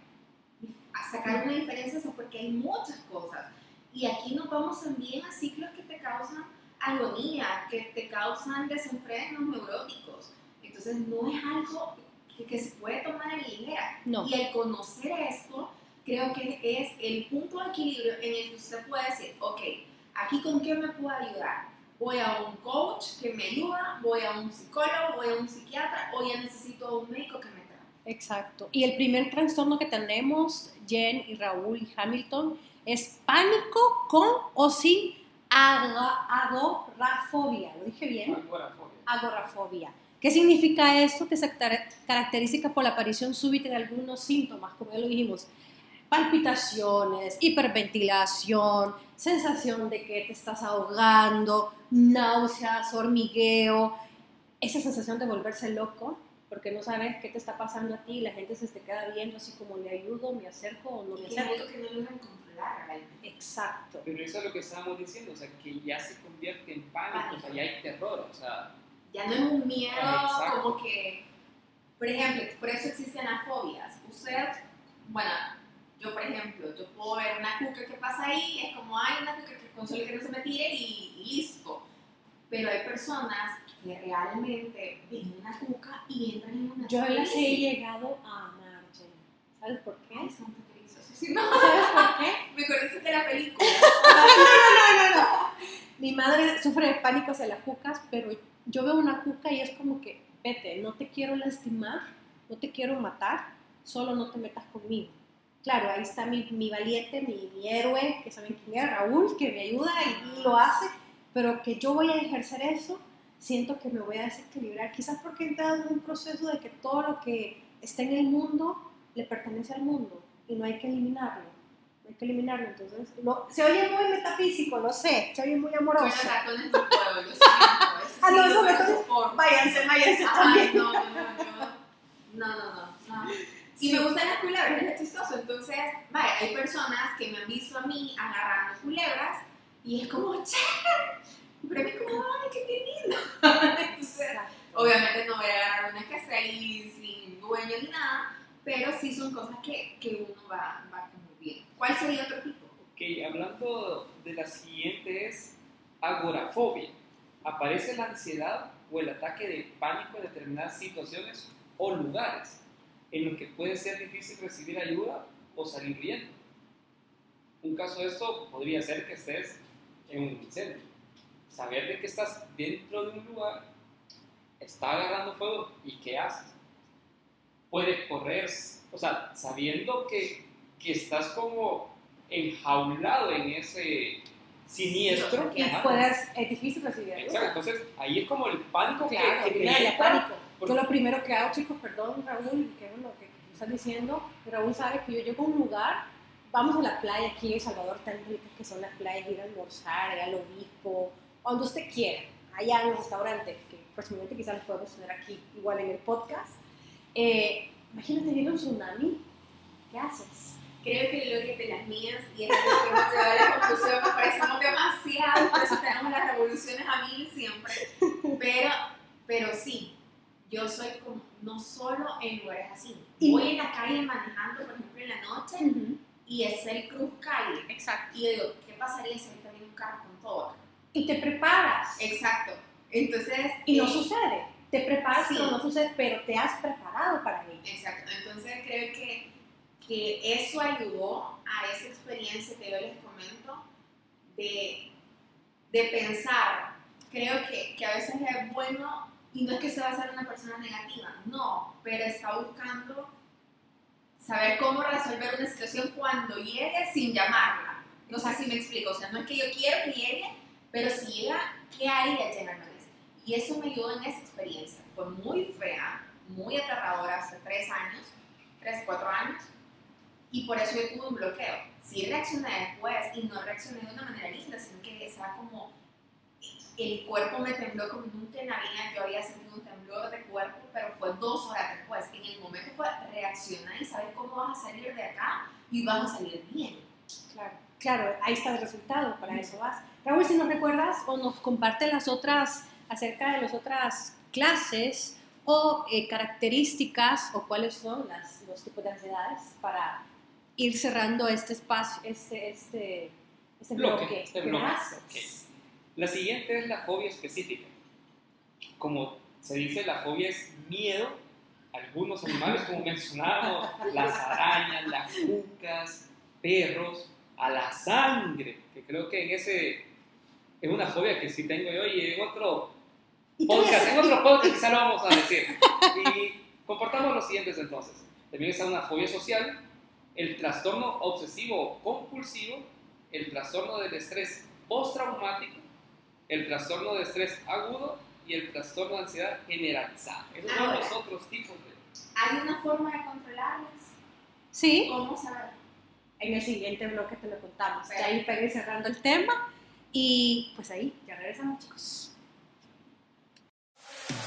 A sacar una diferencia, eso porque hay muchas cosas. Y aquí nos vamos también a ciclos que te causan agonía, que te causan desenfrenos neuróticos. Entonces no es algo que, que se puede tomar a la ligera. No. Y el conocer esto, creo que es el punto de equilibrio en el que usted puede decir, ok, aquí con qué me puedo ayudar. Voy a un coach que me ayuda, voy a un psicólogo, voy a un psiquiatra, o ya necesito un médico que me trate. Exacto. Y el primer trastorno que tenemos, Jen y Raúl y Hamilton, es pánico con o sin agorafobia. ¿Lo dije bien? Agorafobia. Agorafobia. ¿Qué significa esto? Que se car- caracteriza por la aparición súbita de algunos síntomas, como ya lo dijimos, palpitaciones, hiperventilación, sensación de que te estás ahogando, náuseas, hormigueo, esa sensación de volverse loco, porque no sabes qué te está pasando a ti y la gente se te queda viendo así como le ayudo, me acerco o no me es acerco. algo que no logran controlar realmente. Exacto. Pero eso es lo que estábamos diciendo, o sea, que ya se convierte en pánico, o sea, ya hay terror, o sea, Ya no es un miedo Exacto. como que, por ejemplo, por eso existen las fobias. Usted, bueno, yo por ejemplo, yo puedo ver una cuca que pasa ahí, es como hay una cuca que con solo que no se me tire y, y listo. Pero hay personas que realmente ven una cuca y entran en una Yo las he llegado a amar. ¿Sabes por qué? Ay, santo Cristo, sí, no. ¿Sabes por qué? Me acuerdo de la película. Mi madre sufre de pánico hacia las cucas, pero yo veo una cuca y es como que, vete, no te quiero lastimar, no te quiero matar, solo no te metas conmigo. Claro, ahí está mi, mi valiente, mi, mi héroe, que saben quién es, Raúl, que me ayuda y, y lo hace, pero que yo voy a ejercer eso, siento que me voy a desequilibrar, quizás porque he entrado en un proceso de que todo lo que está en el mundo le pertenece al mundo y no hay que eliminarlo. no Hay que eliminarlo, entonces, se oye muy metafísico, lo sé, se oye muy amoroso. Bueno, ratones no puedo, lo siento. Ah, no, eso me. Váyanse, váyanse Ay, también. no, no, no, no, no, no, no. Y me gustan las culebras, es chistoso. Entonces, vaya, hay personas que me han visto a mí agarrando culebras y es como, ¡che! Pero a mí es como, ¡ay, qué lindo! Entonces, obviamente no voy a agarrar una que esté ahí sin dueño ni nada, pero sí son cosas que, que uno va, va como bien. ¿Cuál sería otro tipo? Ok, hablando de la siguiente es agorafobia. Aparece la ansiedad o el ataque de pánico en determinadas situaciones o lugares en los que puede ser difícil recibir ayuda o salir bien. Un caso de esto podría ser que estés en un incendio. Saber de que estás dentro de un lugar, está agarrando fuego y qué haces. Puedes correr, o sea, sabiendo que, que estás como enjaulado en ese siniestro. Y puedes, es difícil recibir ayuda. Exacto, entonces ahí es como el pánico Claro, que, que ya entra, pánico. Porque- Yo lo primero que hago, chicos, perdón, Raúl, que bueno, que me están diciendo, Raúl sabe que yo llego a un lugar, vamos a la playa aquí en El Salvador, tan ricas que son las playas, ir a almorzar, ir al obispo, donde usted quiera. Allá en los restaurantes, que próximamente quizás los podemos tener aquí, igual en el podcast. Eh, imagínate, viene un tsunami, ¿qué haces? Creo que lo que de las mías, y es lo que hemos llegado a la conclusión, nos parecemos demasiado, por eso tenemos las revoluciones a mil siempre. Pero, pero sí, yo soy como, no solo en lugares así. Y- Voy en la calle manejando, por ejemplo, en la noche, y es el cruz calle. Exacto. Y yo digo, ¿qué pasaría si ahorita viene un carro con todo? Y te preparas. Exacto. Entonces, Y no eh, sucede. Te preparas, Sí. pero no sucede, pero te has preparado para ello. Exacto, entonces creo que, que eso ayudó a esa experiencia que yo les comento de, de pensar. Creo que, que a veces es bueno, y no es que se va a ser una persona negativa, no, pero está buscando saber cómo resolver una situación cuando llegue sin llamarla. No sé si me explico, o sea, no es que yo quiero que llegue, pero si llega, ¿qué haría llegar a Y eso me ayudó en esa experiencia. Fue muy fea, muy aterradora hace tres años, tres, cuatro años, y por eso yo tuve un bloqueo. Sí reaccioné después y no reaccioné de una manera linda, sino que estaba como, el cuerpo me tembló como nunca en la vida yo había sentido un temblor de cuerpo, pero fue dos horas después. En el momento fue reaccionar y saber cómo vas a salir de acá y vas a salir bien. Claro, claro, ahí está el resultado, para eso vas. Raúl, si nos recuerdas o nos comparte las otras, acerca de las otras clases o eh, características o cuáles son las, los tipos de ansiedades para ir cerrando este espacio, este, este, este Bloque, bloque. este bloque, Gracias. La siguiente es la fobia específica. Como se dice, la fobia es miedo a algunos animales, como mencionábamos, las arañas, las cucas, perros, a la sangre, que creo que en ese es una fobia que sí tengo yo y en otro podcast, en otro podcast quizá lo vamos a decir. Y comportamos los siguientes entonces. También está una fobia social, el trastorno obsesivo compulsivo, el trastorno del estrés postraumático, el trastorno de estrés agudo y el trastorno de ansiedad generalizada. Esos son Ahora. los otros tipos de... ¿Hay una forma de controlarlas? Sí, ¿Cómo saber? en el siguiente bloque te lo contamos. Ya Perfecto. ahí para ir cerrando el tema. Y pues ahí, ya regresamos chicos.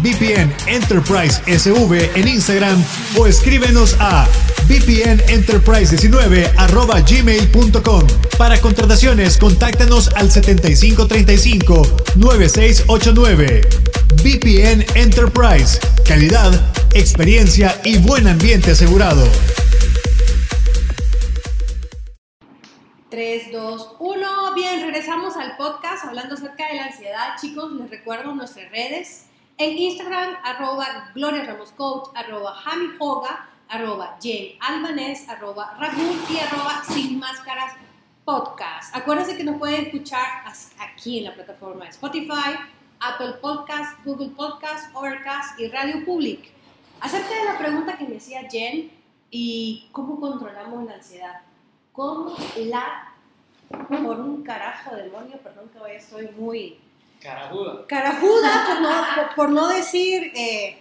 VPN Enterprise SV en Instagram o escríbenos a vpnenterprise19 arroba gmail.com. Para contrataciones, contáctanos al 7535-9689. VPN Enterprise. Calidad, experiencia y buen ambiente asegurado. 3, 2, 1. Bien, regresamos al podcast hablando acerca de la ansiedad. Chicos, les recuerdo nuestras redes. En Instagram, arroba Gloria Ramos Coach, arroba Jami Hoga, arroba Jen Albanés, arroba Raúl y arroba Sin Máscaras Podcast. Acuérdense que nos pueden escuchar aquí en la plataforma de Spotify, Apple Podcast, Google Podcast, Overcast y Radio Public. Acerca de la pregunta que me hacía Jen y cómo controlamos la ansiedad. ¿Cómo la, por un carajo demonio, perdón que hoy estoy muy Carajuda. carajuda, por no, por, por no decir eh,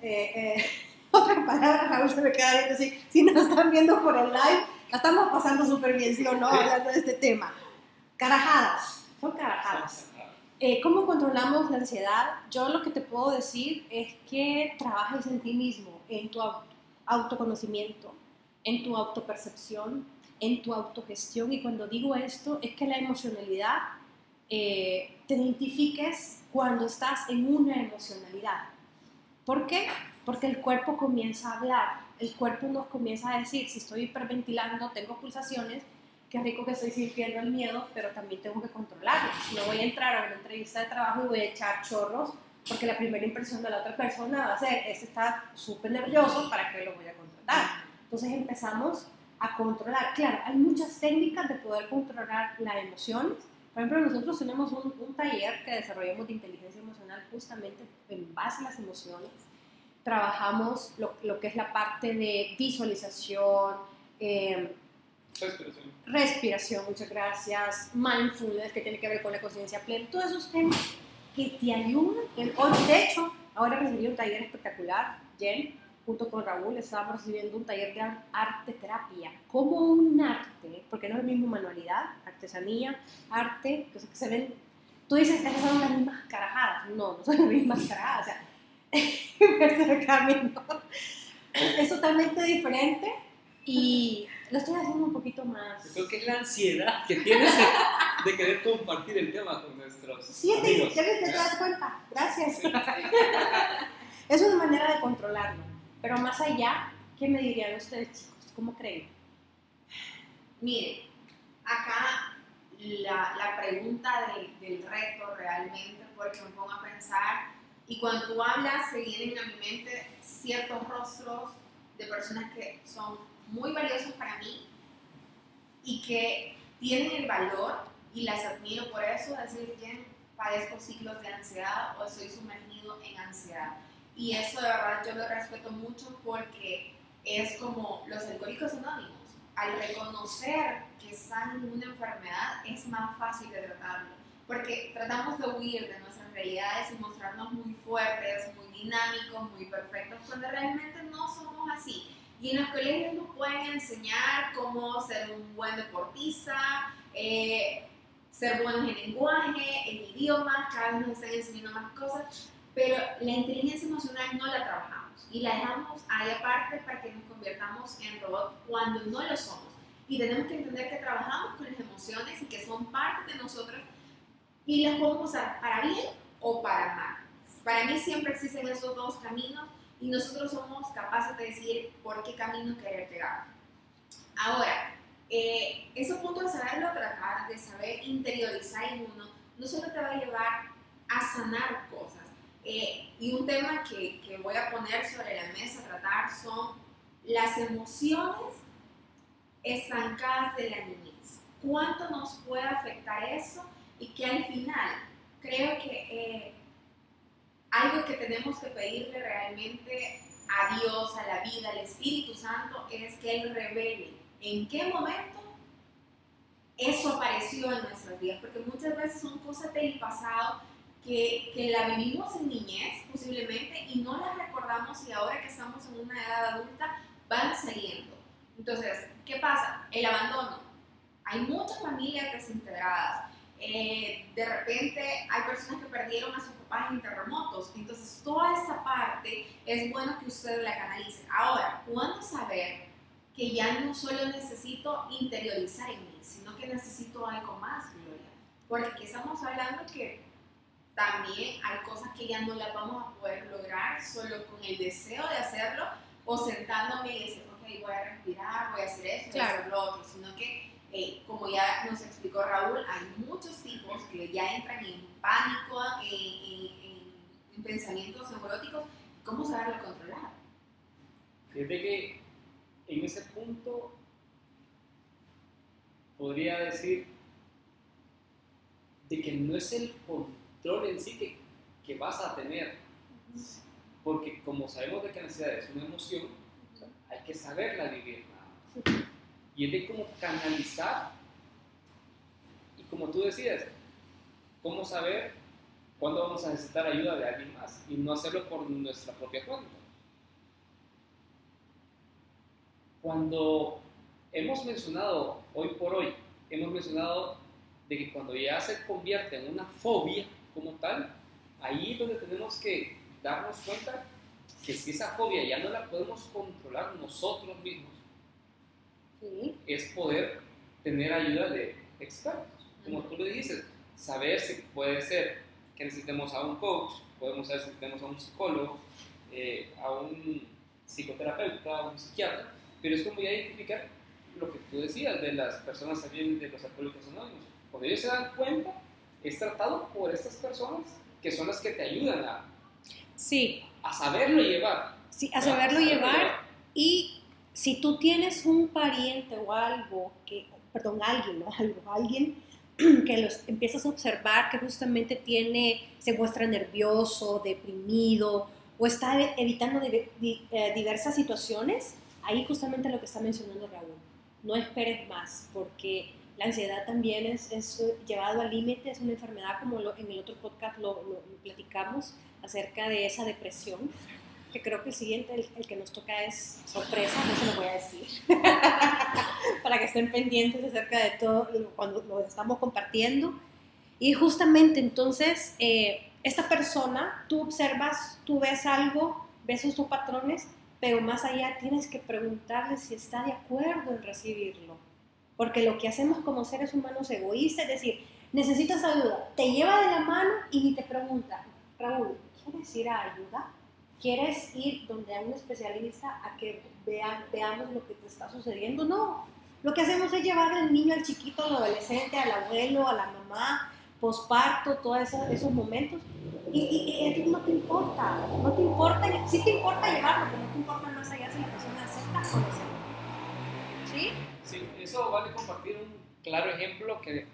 eh, eh, otra palabra, Raúl se me queda viendo así, si nos están viendo por el live, la estamos pasando súper bien, ¿sí o no? Hablando de este tema. carajadas, son carajadas. Eh, ¿Cómo controlamos la ansiedad? Yo lo que te puedo decir es que trabajes en ti mismo, en tu autoconocimiento, en tu autopercepción, en tu autogestión. Y cuando digo esto, es que la emocionalidad eh, te identifiques cuando estás en una emocionalidad. ¿Por qué? Porque el cuerpo comienza a hablar, el cuerpo nos comienza a decir, si estoy hiperventilando, tengo pulsaciones, qué rico que estoy sintiendo el miedo, pero también tengo que controlarlo. No voy a entrar a una entrevista de trabajo y voy a echar chorros, porque la primera impresión de la otra persona va a ser, este está súper nervioso, ¿para qué lo voy a contratar? Entonces empezamos a controlar. Claro, hay muchas técnicas de poder controlar las emociones. Por ejemplo, nosotros tenemos un, un taller que desarrollamos de inteligencia emocional justamente en base a las emociones trabajamos lo, lo que es la parte de visualización, eh, respiración. respiración, muchas gracias, mindfulness, que tiene que ver con la conciencia plena, todos esos temas que te ayudan. De hecho, ahora recibí un taller espectacular, Jen, junto con Raúl, estábamos recibiendo un taller de arte terapia, como un arte, porque no es la misma manualidad, artesanía, arte, que se ven. Tú dices que son las mismas carajadas. No, no son las mismas carajadas. O sea, es totalmente diferente y lo estoy haciendo un poquito más. creo que es la ansiedad que tienes de, querer compartir el tema con nuestros sí, amigos. ya te das cuenta. Gracias. es una manera de controlarlo. Pero más allá, ¿qué me dirían ustedes, chicos? ¿Cómo creen? Miren, acá la, la pregunta del, reto realmente, porque me pongo a pensar y cuando tú hablas, se vienen a mi mente ciertos rostros de personas que son muy valiosos para mí y que tienen el valor y las admiro por eso, decir que padezco ciclos de ansiedad o estoy sumergido en ansiedad. Y eso de verdad yo lo respeto mucho porque es como los alcohólicos anónimos. Al reconocer que están en una enfermedad es más fácil de tratarlo, porque tratamos de huir de nuestra realidades y mostrarnos muy fuertes, muy dinámicos, muy perfectos, cuando realmente no somos así. Y en los colegios nos pueden enseñar cómo ser un buen deportista, eh, ser buenos en lenguaje, en idiomas, cada vez nos están enseñando más cosas, pero la inteligencia emocional no la trabajamos y la dejamos ahí aparte para que nos convirtamos en robots cuando no lo somos. Y tenemos que entender que trabajamos con las emociones y que son parte de nosotros y las podemos usar para bien o para mal. Para mí siempre existen esos dos caminos y nosotros somos capaces de decidir por qué camino querer llegar. Ahora, eh, ese punto de saberlo tratar, de saber interiorizar en uno, no solo te va a llevar a sanar cosas. Eh, y un tema que, que voy a poner sobre la mesa a tratar son las emociones estancadas de la niñez. ¿Cuánto nos puede afectar eso? Y que al final creo que eh, algo que tenemos que pedirle realmente a Dios, a la vida, al Espíritu Santo, es que Él revele en qué momento eso apareció en nuestras vidas, porque muchas veces son cosas del pasado que, que, la vivimos en niñez posiblemente y no las recordamos y ahora que estamos en una edad adulta van saliendo. Entonces, ¿qué pasa? El abandono. Hay muchas familias desintegradas, eh, de repente hay personas que perdieron a sus papás en terremotos. Entonces, toda esa parte es bueno que usted la canalice. Ahora, ¿cuándo saber que ya no solo necesito interiorizar en mí, sino que necesito algo más, Gloria? Porque estamos hablando que también hay cosas que ya no las vamos a poder lograr solo con el deseo de hacerlo o sentándome y decir, ok, voy a respirar, voy a hacer esto, voy a hacer lo otro, sino que eh, como ya nos explicó Raúl, hay muchos tipos que ya entran en pánico, en, pensamientos neuróticos. ¿Cómo saberlo controlar? Fíjate que en ese punto podría decir de que no es el control en sí que, que vas a tener, porque como sabemos de que la ansiedad es una emoción, hay que saberla vivir. Y es de cómo canalizar y como tú decías, cómo saber cuándo vamos a necesitar ayuda de alguien más y no hacerlo por nuestra propia cuenta. Cuando hemos mencionado, hoy por hoy, hemos mencionado de que cuando ya se convierte en una fobia como tal, ahí es donde tenemos que darnos cuenta que si esa fobia ya no la podemos controlar nosotros mismos, Sí. es poder tener ayuda de expertos. Como tú lo dices, saber si puede ser que necesitemos a un coach, podemos saber si necesitemos a un psicólogo, eh, a un psicoterapeuta, a un psiquiatra, pero es como ya identificar lo que tú decías de las personas también de los alcohólicos anónimos. Cuando ellos se dan cuenta, es tratado por estas personas que son las que te ayudan a, Sí, a saberlo llevar. sí, a saberlo llevar y si tú tienes un pariente o algo que, perdón, alguien, ¿no? Algo, alguien que los empiezas a observar que justamente tiene, se muestra nervioso, deprimido o está e- evitando di- di- eh, diversas situaciones, ahí justamente lo que está mencionando Raúl. No esperes más, porque la ansiedad también es, es llevado al límite, es una enfermedad como lo- en el otro podcast lo, platicamos acerca de esa depresión, que creo que el siguiente, el, que nos toca es sorpresa, no se lo voy a decir, para que estén pendientes acerca de todo cuando lo estamos compartiendo. Y justamente entonces, eh, esta persona, tú observas, tú ves algo, ves estos patrones, pero más allá tienes que preguntarle si está de acuerdo en recibirlo. Porque lo que hacemos como seres humanos egoístas, es decir, necesitas ayuda, te lleva de la mano y ni te pregunta, Raúl, ¿quieres ir a ayuda? ¿Quieres ir donde hay un especialista a que vea- veamos lo que te está sucediendo? No, lo que hacemos es llevar al niño, al chiquito, al adolescente, al abuelo, a la mamá, posparto, todos esos, esos momentos. Y, y- y no te importa, no te importa, sí te importa llevarlo, pero no te importa más allá si la persona acepta o no acepta. Eso vale compartir un claro ejemplo que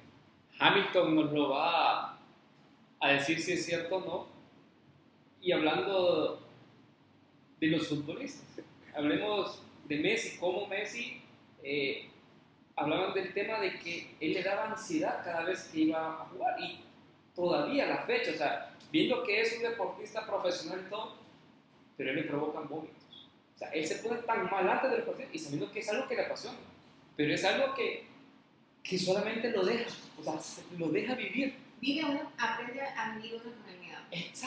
Hamilton nos lo va a, decir si es cierto o no. Y hablando de los futbolistas, hablemos de Messi, cómo Messi eh, hablaban del tema de que él le daba ansiedad cada vez que iba a jugar y todavía la fecha, o sea, viendo que es un deportista profesional y todo, pero él le provocan vómitos. O sea, él se pone tan mal antes del partido y sabiendo que es algo que le apasiona, pero es algo que, que solamente lo deja, o sea, se- lo deja vivir. Vive uno, aprende a vivir uno con el miedo.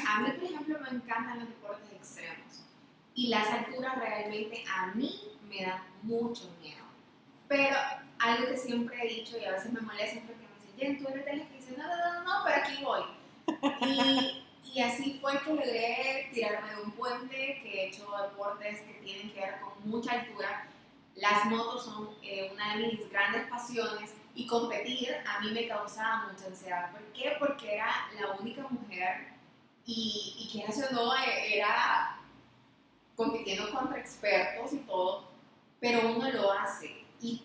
A mí, por ejemplo, me encantan los deportes extremos. Y las alturas realmente a mí me dan mucho miedo. Pero algo que siempre he dicho y a veces me molesta es porque me dicen, Jen, tú eres de las que dicen, no, no, no, no, pero aquí voy. Y, y así fue que logré tirarme de un puente, que he hecho deportes que tienen que ver con mucha altura. Las motos son eh, una de mis grandes pasiones y competir a mí me causaba mucha ansiedad. ¿Por qué? Porque era la única mujer y, y quieras o no, eh, era compitiendo contra expertos y todo, pero uno lo hace y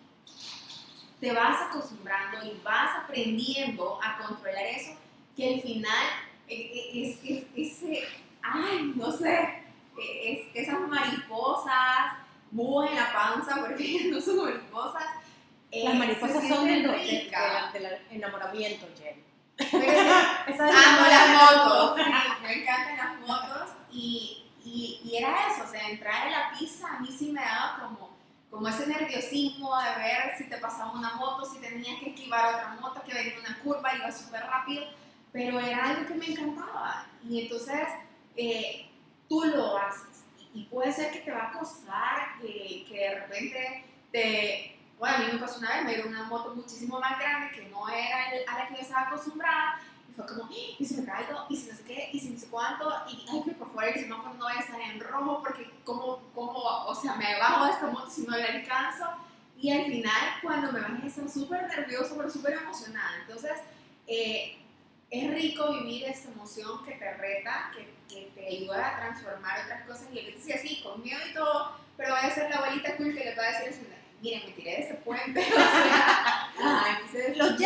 te vas acostumbrando y vas aprendiendo a controlar eso, que al final eh, es, es, ese, ay, no sé, es, esas mariposas, búhos en la panza, porque no son mariposas. eh, Las mariposas son del, enamoramiento, Jen. Es Amo la- las motos, sí, me encantan las motos y, y, y era eso, o sea, entrar a la pista a mí sí me daba como, como ese nerviosismo de ver si te pasaba una moto, si tenías que esquivar otra moto, que venía una curva, iba súper rápido, pero era algo que me encantaba y entonces eh, tú lo haces y, puede ser que te va a costar, que, de repente te... Bueno, a mí me pasó una vez, me dio una moto muchísimo más grande que no era a la que yo estaba acostumbrada y fue como, "¡Ah! y si me caigo, y si no sé qué, y si no sé cuánto, y ay, que por favor el semáforo no vaya a estar en rojo porque como, como, o sea, me bajo de esta moto si no la alcanzo. Y al final, cuando me bajé, estaba súper nervioso, pero súper emocionada. Entonces, eh, es rico vivir esta emoción que te reta, que, que te ayuda a transformar otras cosas. Y veces sí, así, con miedo y todo, pero voy a ser la abuelita cool que le va a decir, miren, me tiré de ese puente. O sea, ah, entonces, que no-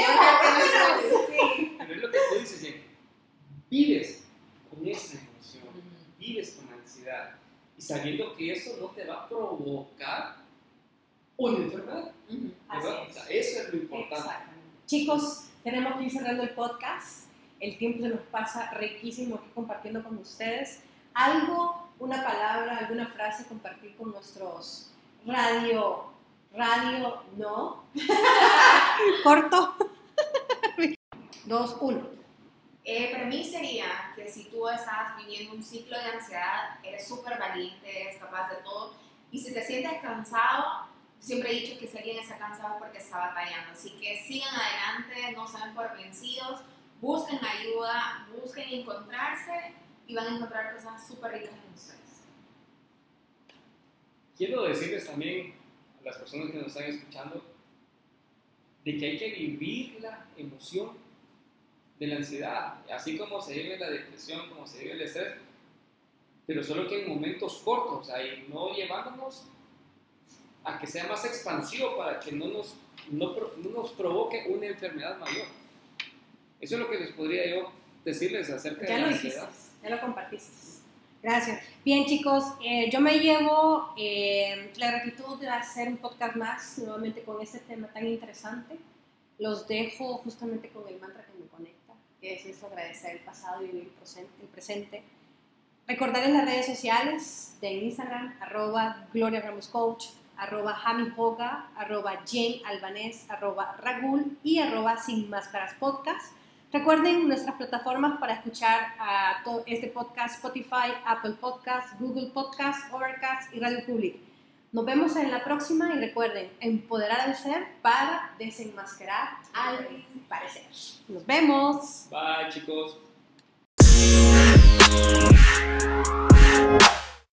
sí. Pero es lo que tú dices, vives con esa emoción, vives con ansiedad y sabiendo que eso no te va a provocar una enfermedad. ¿verdad? Así es. O sea, eso es lo importante. Exactamente. Chicos, tenemos que ir cerrando el podcast. El tiempo se nos pasa riquísimo aquí compartiendo con ustedes. Algo, una palabra, alguna frase compartir con nuestros radio, radio, no. Corto. 2, 1. Eh, para mí sería que si tú estás viviendo un ciclo de ansiedad, eres súper valiente, eres capaz de todo, y si te sientes cansado, siempre he dicho que si alguien está cansado es porque está batallando, así que sigan adelante, no se den por vencidos, busquen ayuda, busquen encontrarse y van a encontrar cosas súper ricas en ustedes. Quiero decirles también a las personas que nos están escuchando de que hay que vivir la emoción de la ansiedad, así como se vive la depresión, como se vive el estrés, pero solo que en momentos cortos, ahí no llevándonos a que sea más expansivo para que no nos, no, no nos provoque una enfermedad mayor. Eso es lo que les podría yo decirles acerca Ya de lo la dijiste, ansiedad. ya lo compartiste. Gracias. Bien, chicos, eh, yo me llevo eh, la gratitud de hacer un podcast más nuevamente con este tema tan interesante. Los dejo justamente con el mantra que me conecta, que es eso, agradecer el pasado y vivir el presente. El presente. Recordar en las redes sociales de Instagram, arroba Gloria Ramos Coach, arroba Jami Hoga, arroba Jane Albanés, arroba Ragul y arroba Sin Máscaras Podcast. Recuerden nuestras plataformas para escuchar a este podcast, Spotify, Apple Podcast, Google Podcast, Overcast y Radio Public. Nos vemos en la próxima y recuerden, empoderar al ser para desenmascarar al parecer. Nos vemos. Bye chicos.